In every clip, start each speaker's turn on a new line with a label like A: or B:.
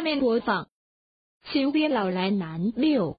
A: 下面播放《秋别老来难
B: 六。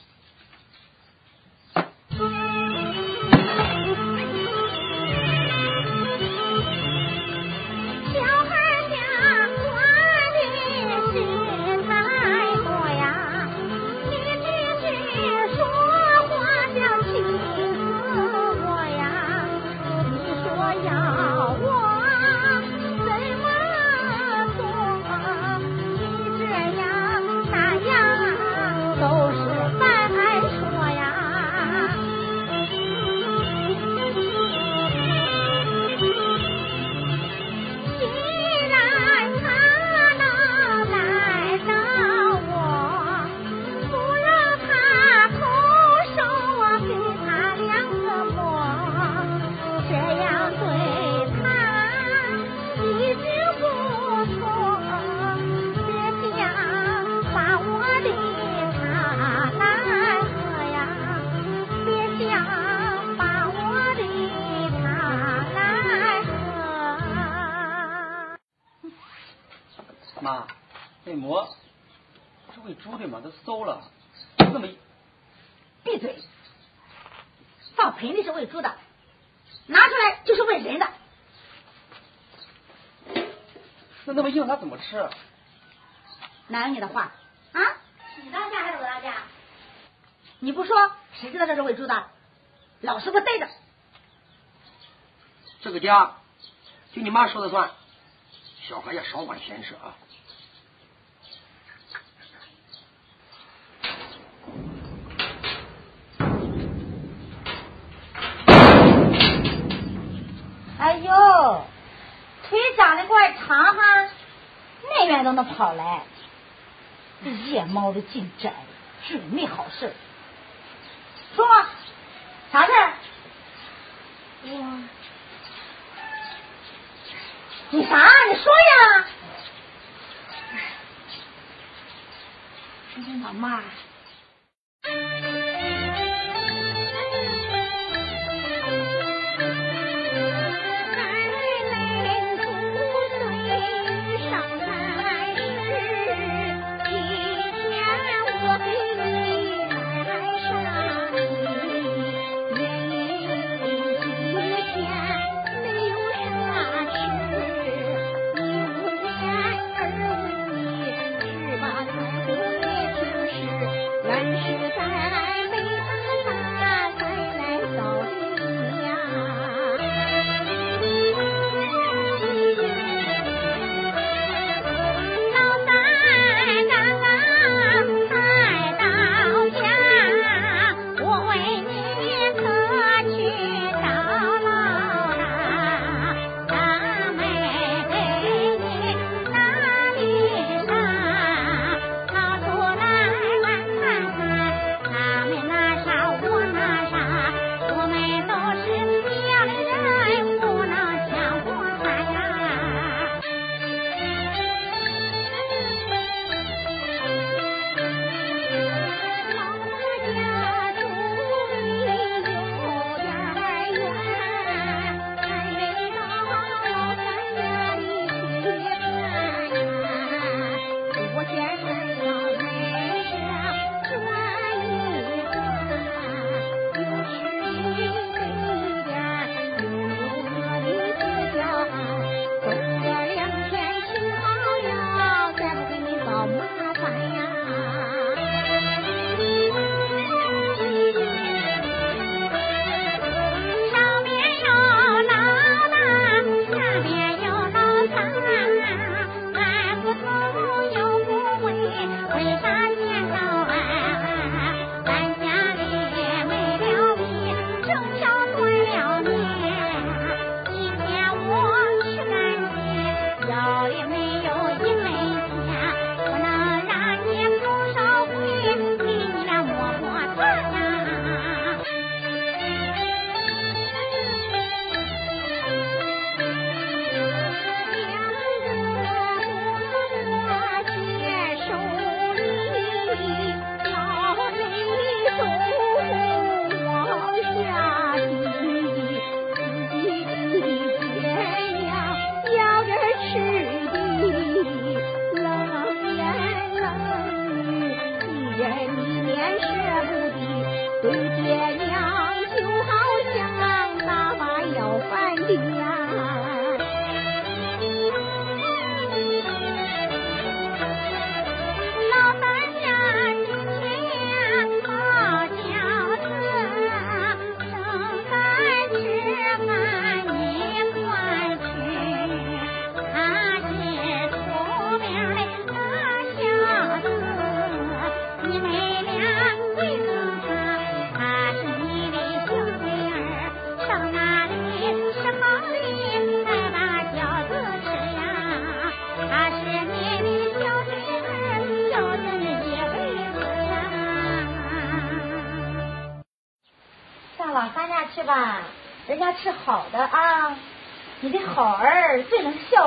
C: 哪有你的话啊？
D: 你当家还是我当家？
C: 你不说谁知道这是喂猪的？老实给我待着。
B: 这个家就你妈说了算，小孩也少管闲事啊。
C: 哎呦，腿长得怪长哈。那远都能跑来，这夜猫子进宅，准没好事。说啥事儿？我，你啥？你说呀！
D: 今天老妈。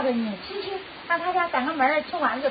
B: 最能孝顺你，去去，让他家赶个门，吃丸子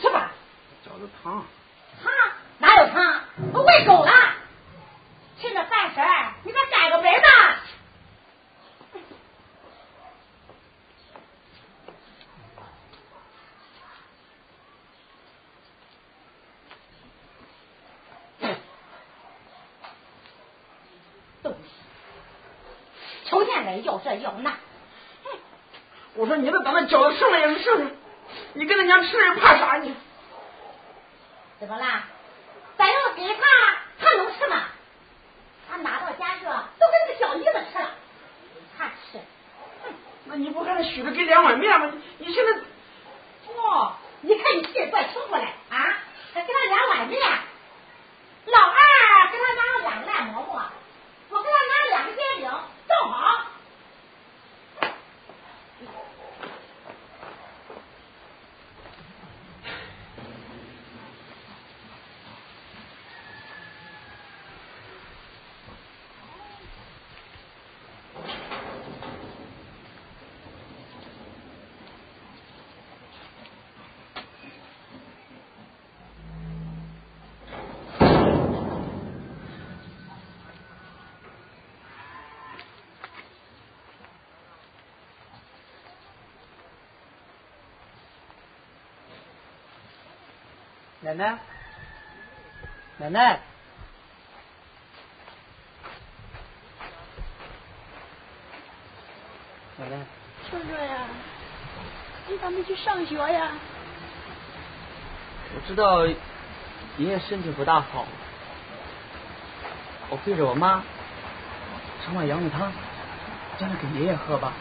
B: 吃吧，
E: 饺子汤
C: 汤？哪有汤？我喂狗了。趁着饭时儿，你再改个门吧。东西，秋天来要这要那。
E: 我说你们把那饺子剩了也是剩了。你跟他娘吃人怕啥你？
C: 怎么啦？咱要给他，他能吃吗？他拿到家去了，都跟个小姨子吃了，他吃。
E: 那你不还得许他给两碗面吗？你你现在，
C: 哦，你看你气怪冲过来啊！还给他两碗面，老二给他拿了两个烂馍馍，我给他拿了两个煎饼，正好。
B: 奶奶，奶奶，奶奶，
F: 春春呀，你咋没去上学呀？
B: 我知道爷爷身体不大好，我背着我妈盛碗羊肉汤，将来给爷爷喝吧。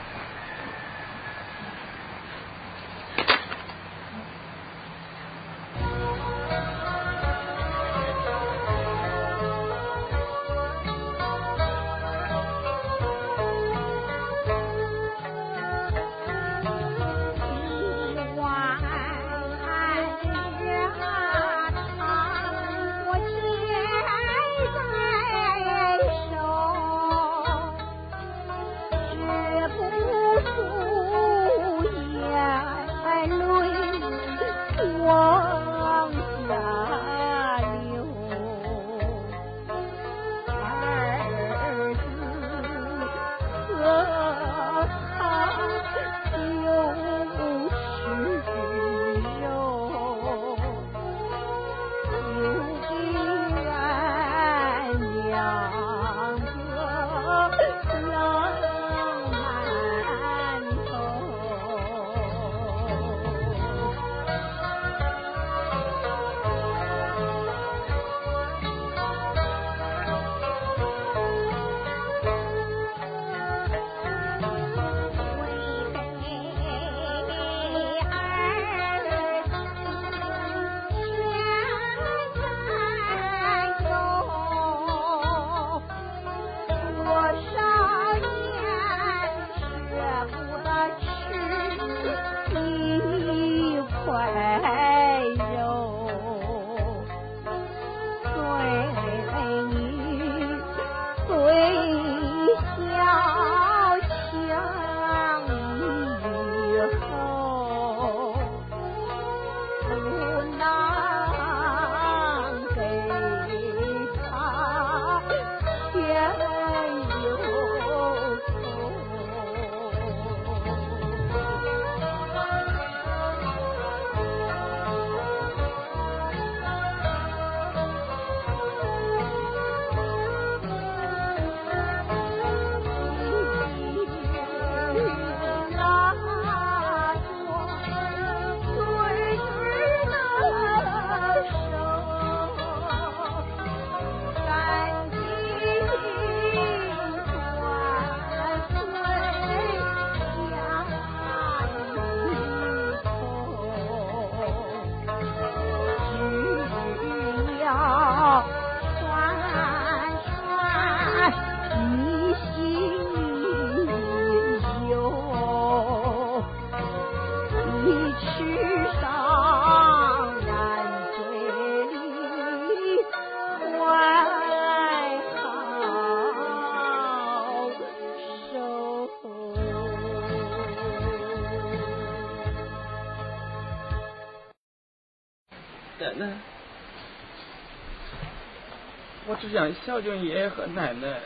G: 孝敬爷爷和奶奶。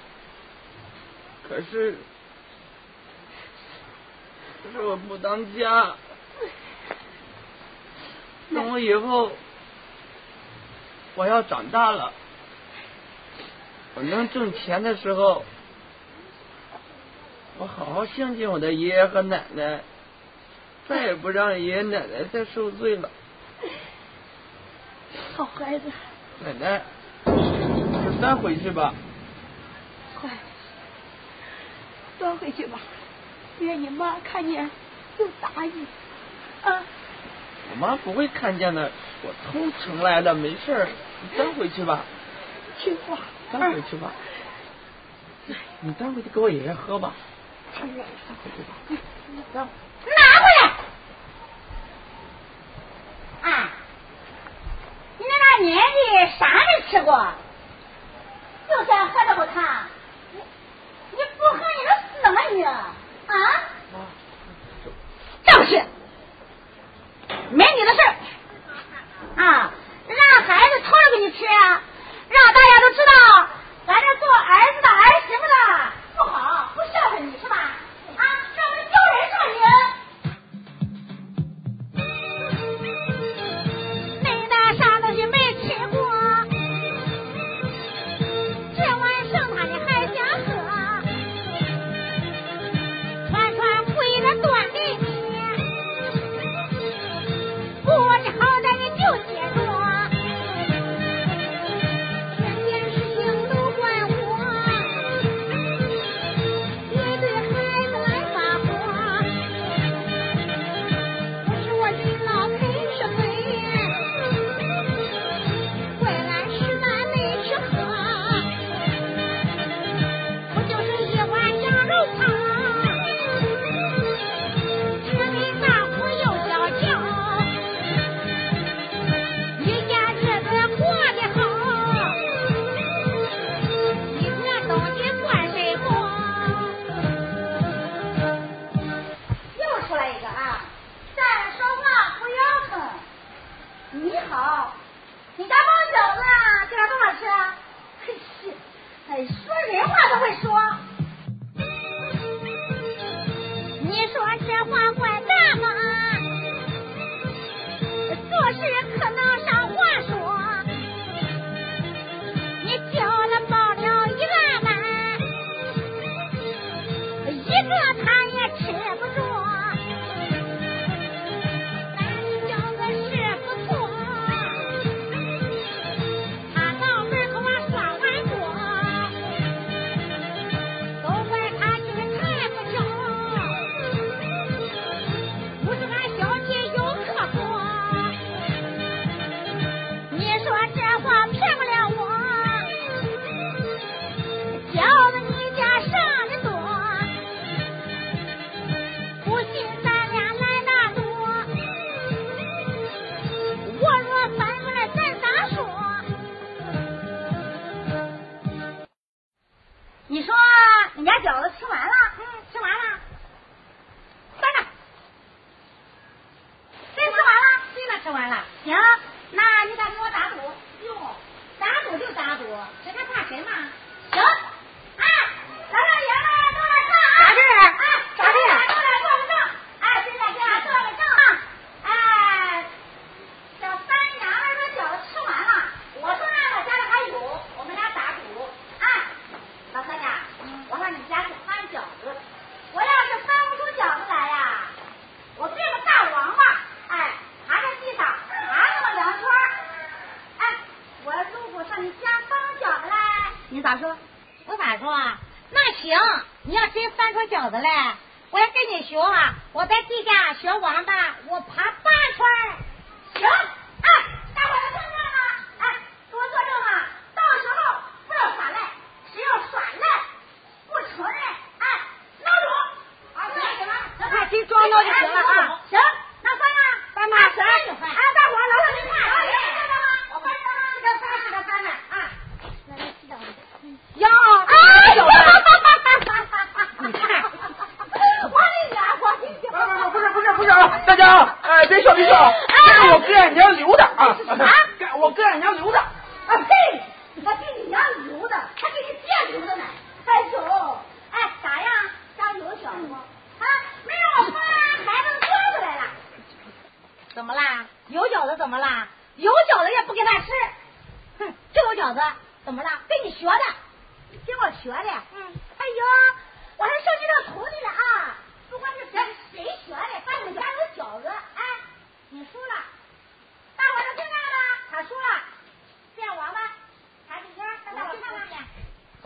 G: 可是可是我不当家。等我以后我要长大了。我能挣钱的时候我好好孝敬我的爷爷和奶奶。再也不让爷爷奶奶再受罪了。
H: 好孩子。
G: 奶奶端回去吧。
H: 快端回去吧。别你妈看见就打你
G: 我妈不会看见的我偷城来的没事你端回去吧。
H: 听话
G: 端回去吧。你端回去给我爷爷喝吧。
C: 拿回来。啊你那大年纪啥没吃过？就算喝着不看，你你不喝你能死吗？你啊，正是没你的事啊。让孩子偷着给你吃啊，让大家都知道咱这做儿子的儿媳妇的。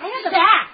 C: 哎呀，小。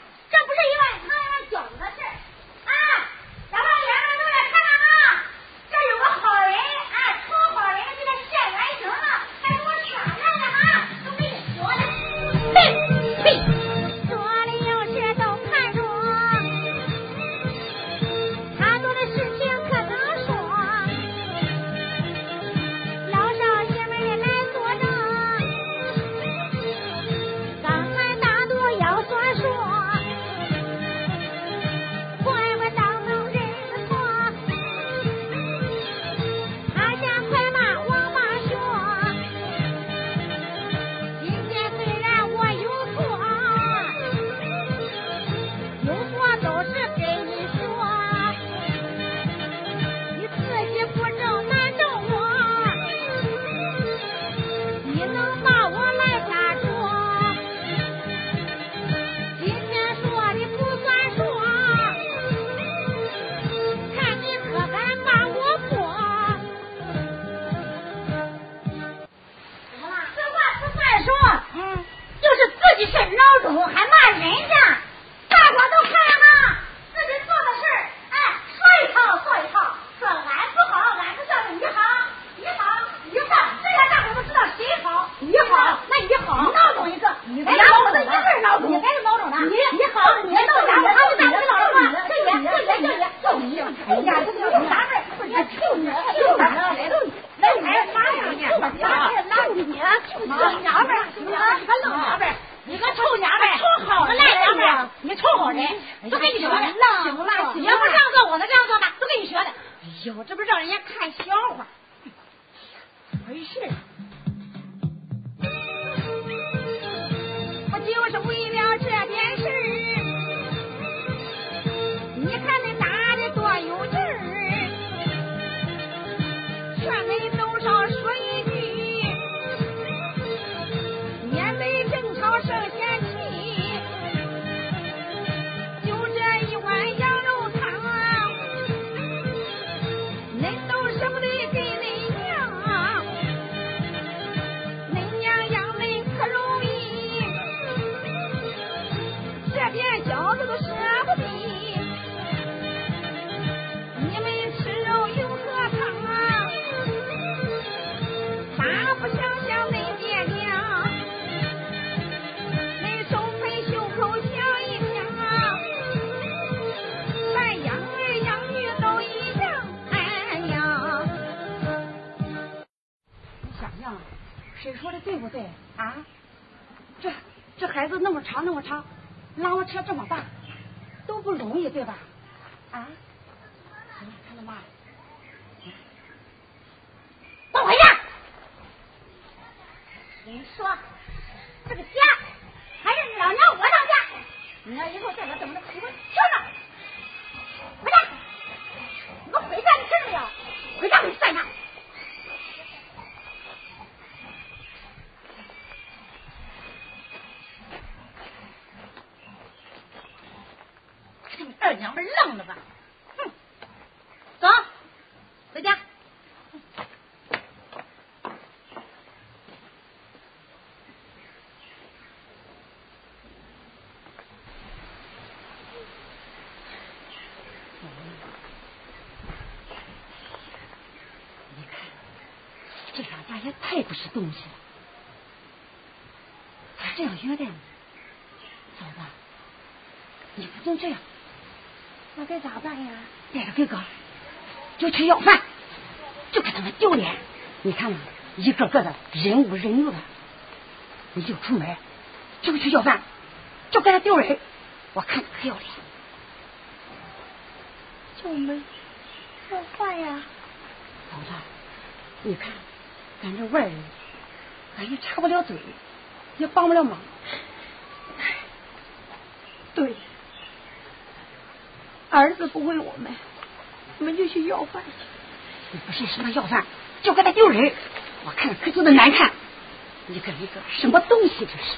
C: 是孬种还骂人家
I: 啊，
H: 这这孩子那么长那么长，拉个车这么大，都不容易对吧？啊，行了，看到妈，
C: 我回家。你说这个家还是老娘我当家，你要以后再敢怎么着，给我听着。回家，你给我回家，你听着没有？回家给你算账。二娘们愣了吧？哼！走，回家。
B: 你看这老大爷太不是东西了。还这样虐待你，嫂子，你不能这样。
F: 该咋办呀？
B: 带着哥哥就去要饭，就给他们丢脸。你看嘛，一个个的人无人六的，你就出门就去要饭，就给他丢人，我看你可要脸。
F: 叫我们要饭呀？
B: 嫂子，你看咱这外人，俺也插不了嘴，也帮不了忙。
F: 对，儿子不为我们，我们就去要饭去。
B: 你不是什么要饭，就给他丢人，我看他可丢的难看。一个一个什么东西这是？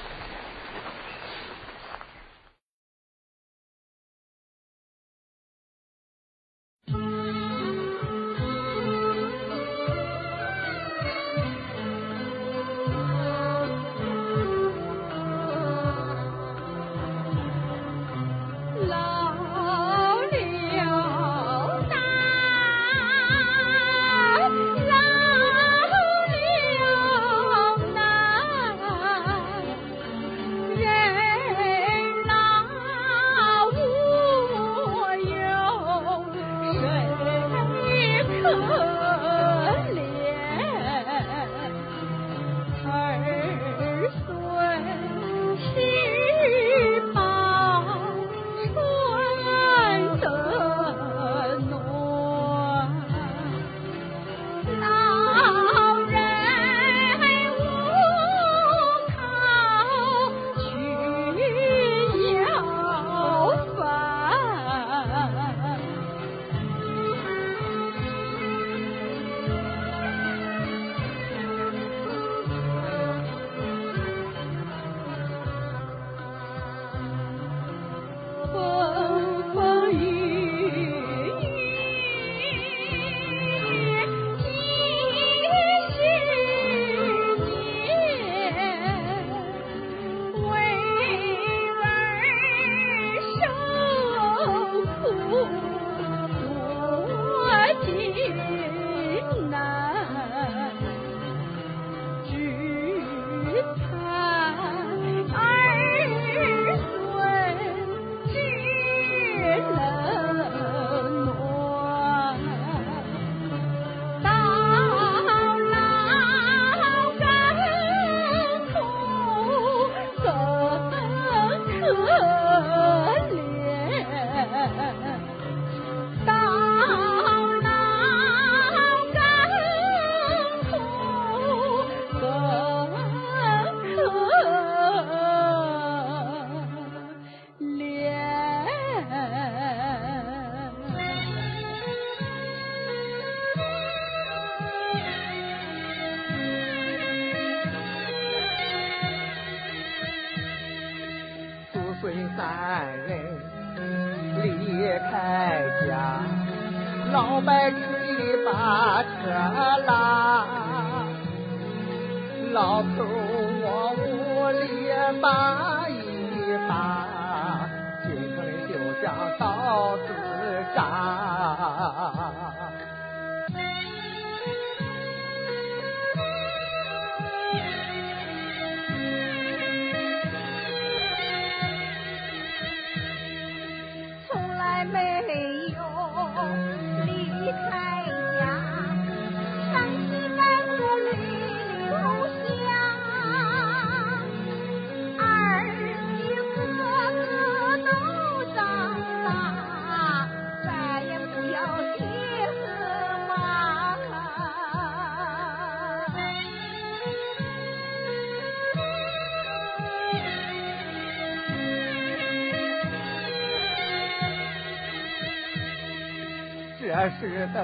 J: 这事都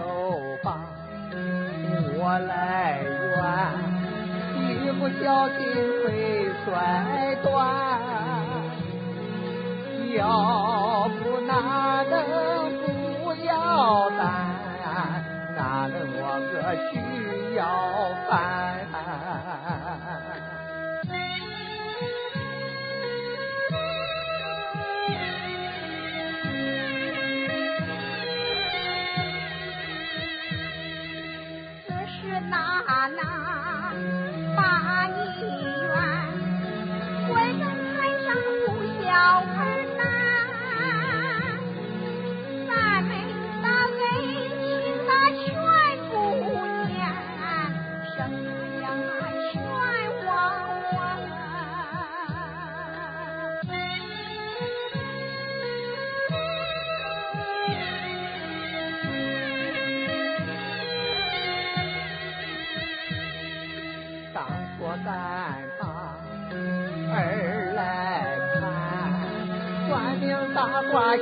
J: 把我来怨，一不小心腿摔断，要不哪能不要蛋，哪能我个去要饭？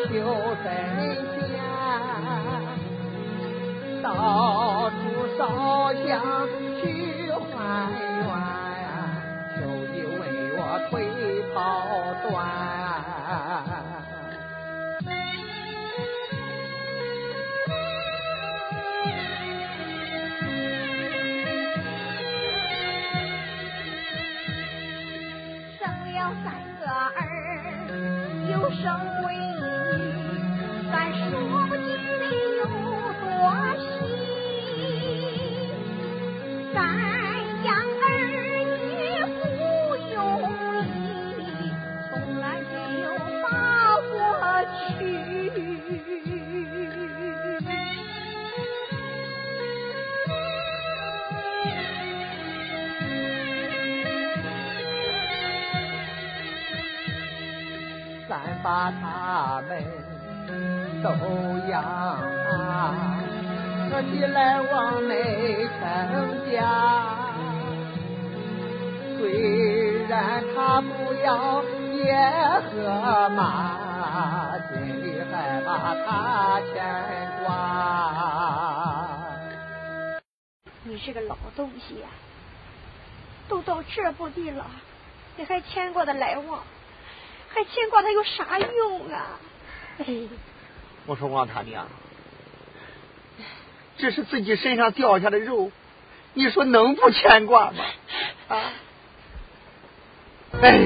J: 大话求神仙，到处烧香去还愿，求你为我腿跑断。
I: 生了三个儿，又生闺女来
J: 往没成家。虽然他不要爷和妈，心里还把他牵挂。
F: 你是个老东西呀、都到这步地了，你还牵挂他来往，还牵挂他有啥用啊？哎，
B: 我说王他娘，这是自己身上掉下的肉，你说能不牵挂吗？啊？哎，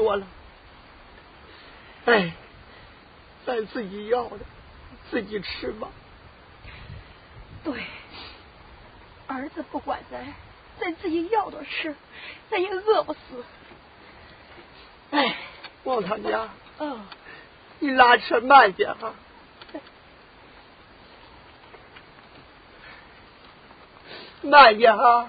I: 多了，
B: 哎，咱自己要的自己吃吧，
F: 对，儿子不管咱，咱自己要的吃，咱也饿不死。
B: 哎，王他家，
F: 啊，
B: 你拉车慢点哈。慢点哈。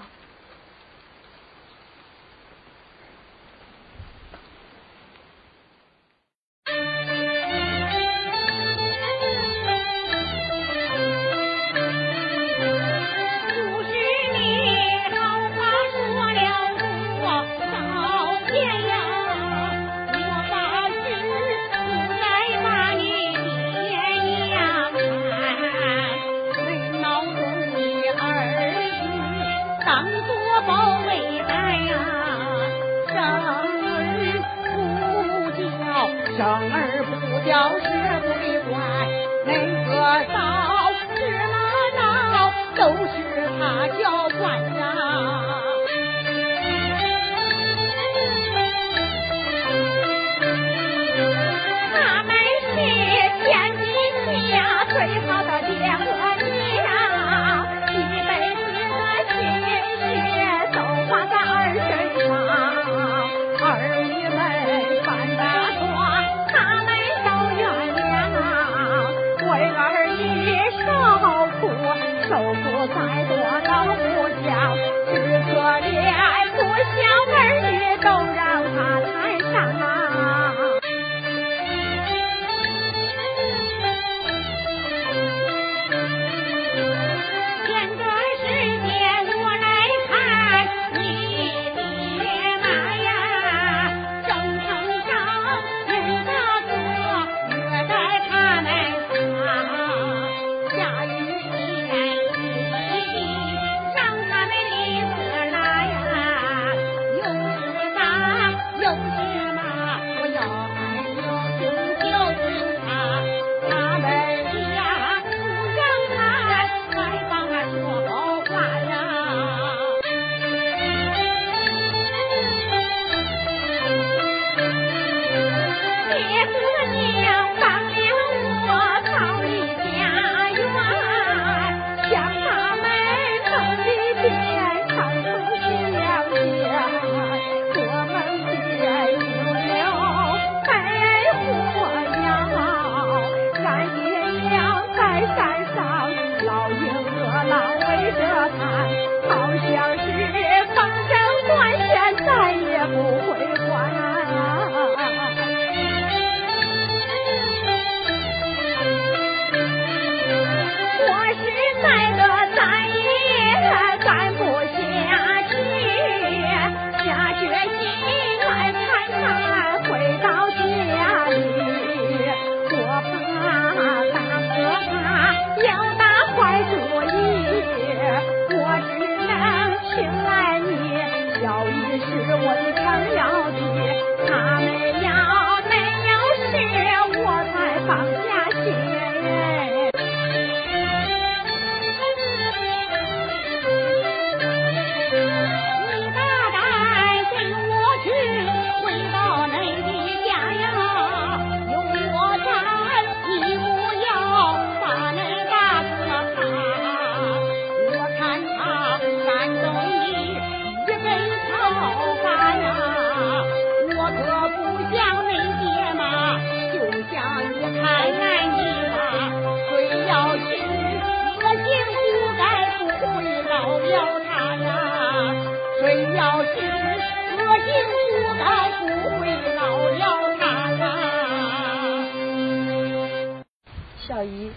F: 小姨，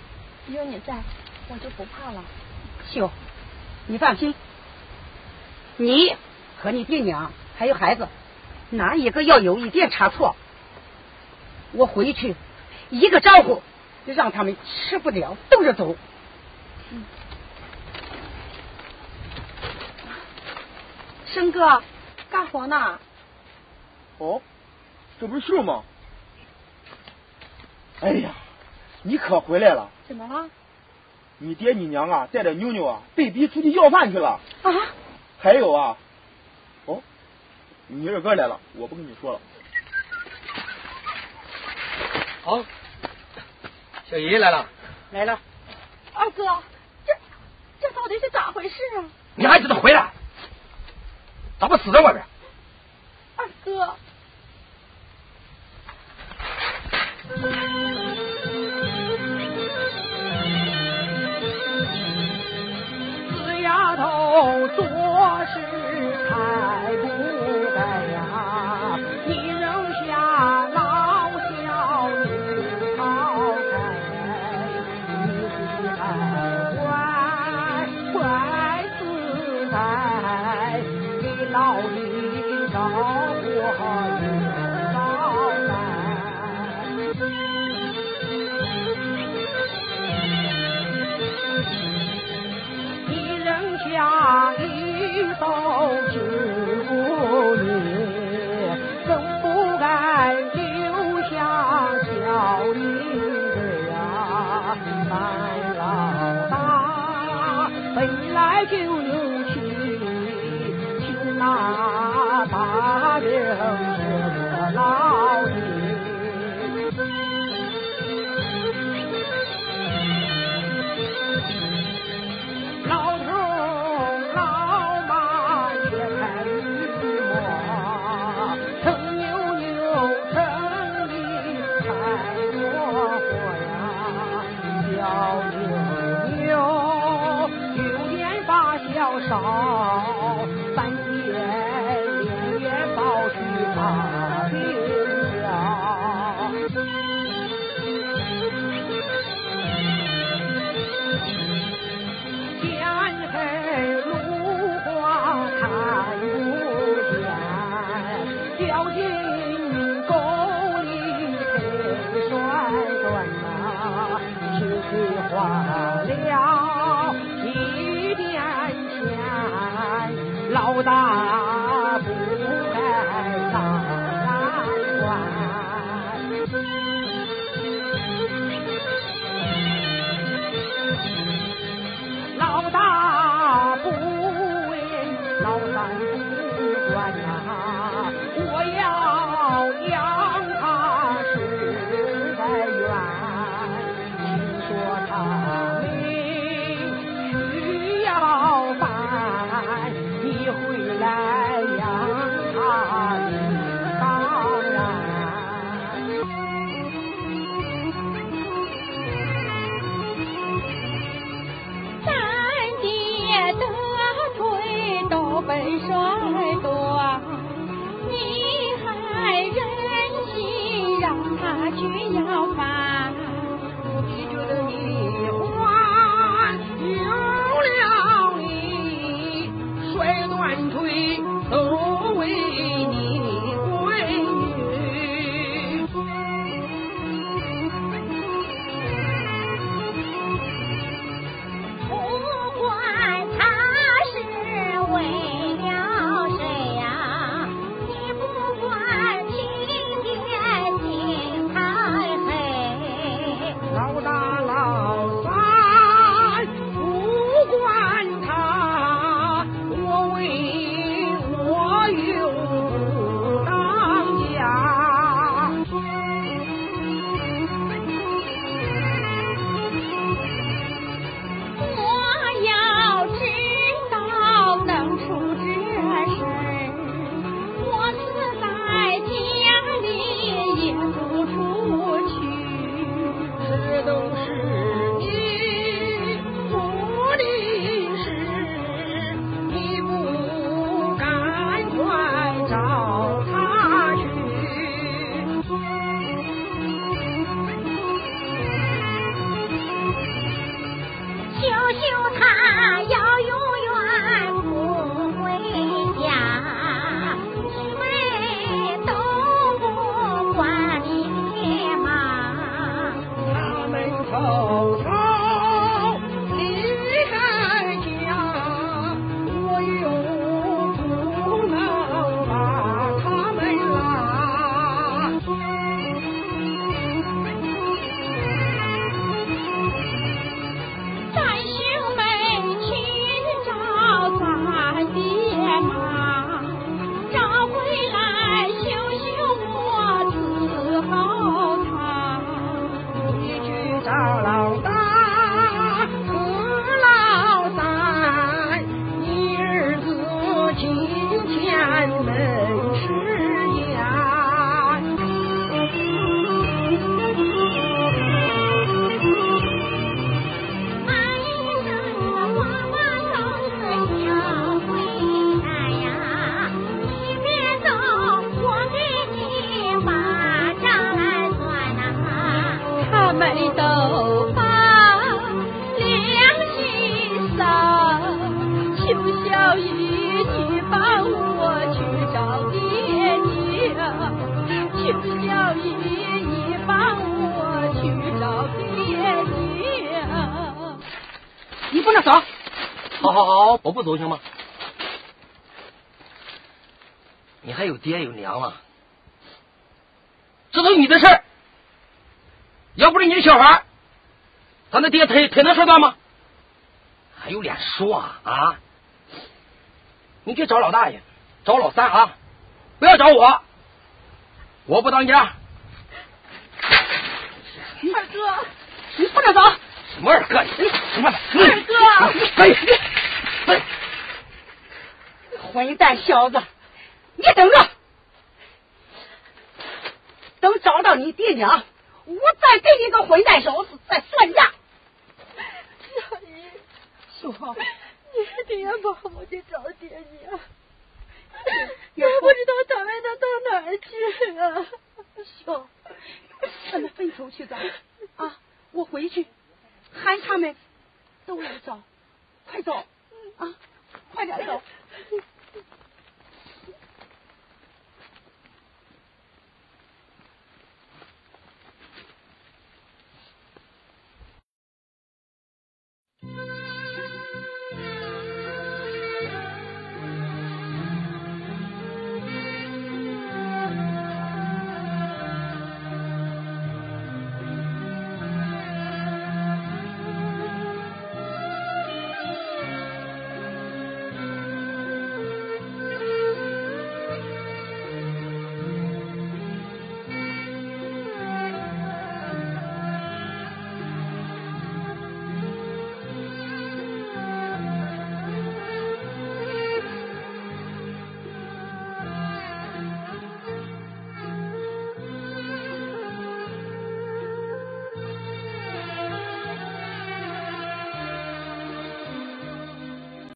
F: 有你在，我就不怕了。
H: 秀，你放心，你和你爹娘还有孩子，哪一个要有一点差错，我回去一个招呼，让他们吃不了兜着走。生哥，干活呢？
K: 哦，这不是秀吗？哎呀，你可回来了！
H: 怎么了？
K: 你爹你娘啊，带着妞妞啊，被逼出去要饭去了。
H: 啊？
K: 还有啊，哦，你二哥来了，我不跟你说了。
I: 好，小姨来了，
H: 来了。
F: 二哥，这这到底是咋回事啊？
I: 你还知道回来？咋不死在外边？
F: 二哥，
L: 死下一
I: 首诗走行吗？你还有爹有娘啊？这都你的事儿，要不是你的小孩，咱的爹腿腿能说断吗？还有脸说啊啊！你去找老大爷，找老三啊，不要找我，我不当家。
F: 二哥，
I: 你不能走。什么二哥？你什么？
F: 二哥，
I: 哎，哎，
H: 混蛋小子，你等着，等找到你爹娘，我再给你个混蛋小子，再算账。
F: 小姨，说，你爹帮我去找爹娘，也不知道他们能到哪儿去啊。
H: 兄，咱们分头去找啊！我回去喊他们都来找，快走啊快点走。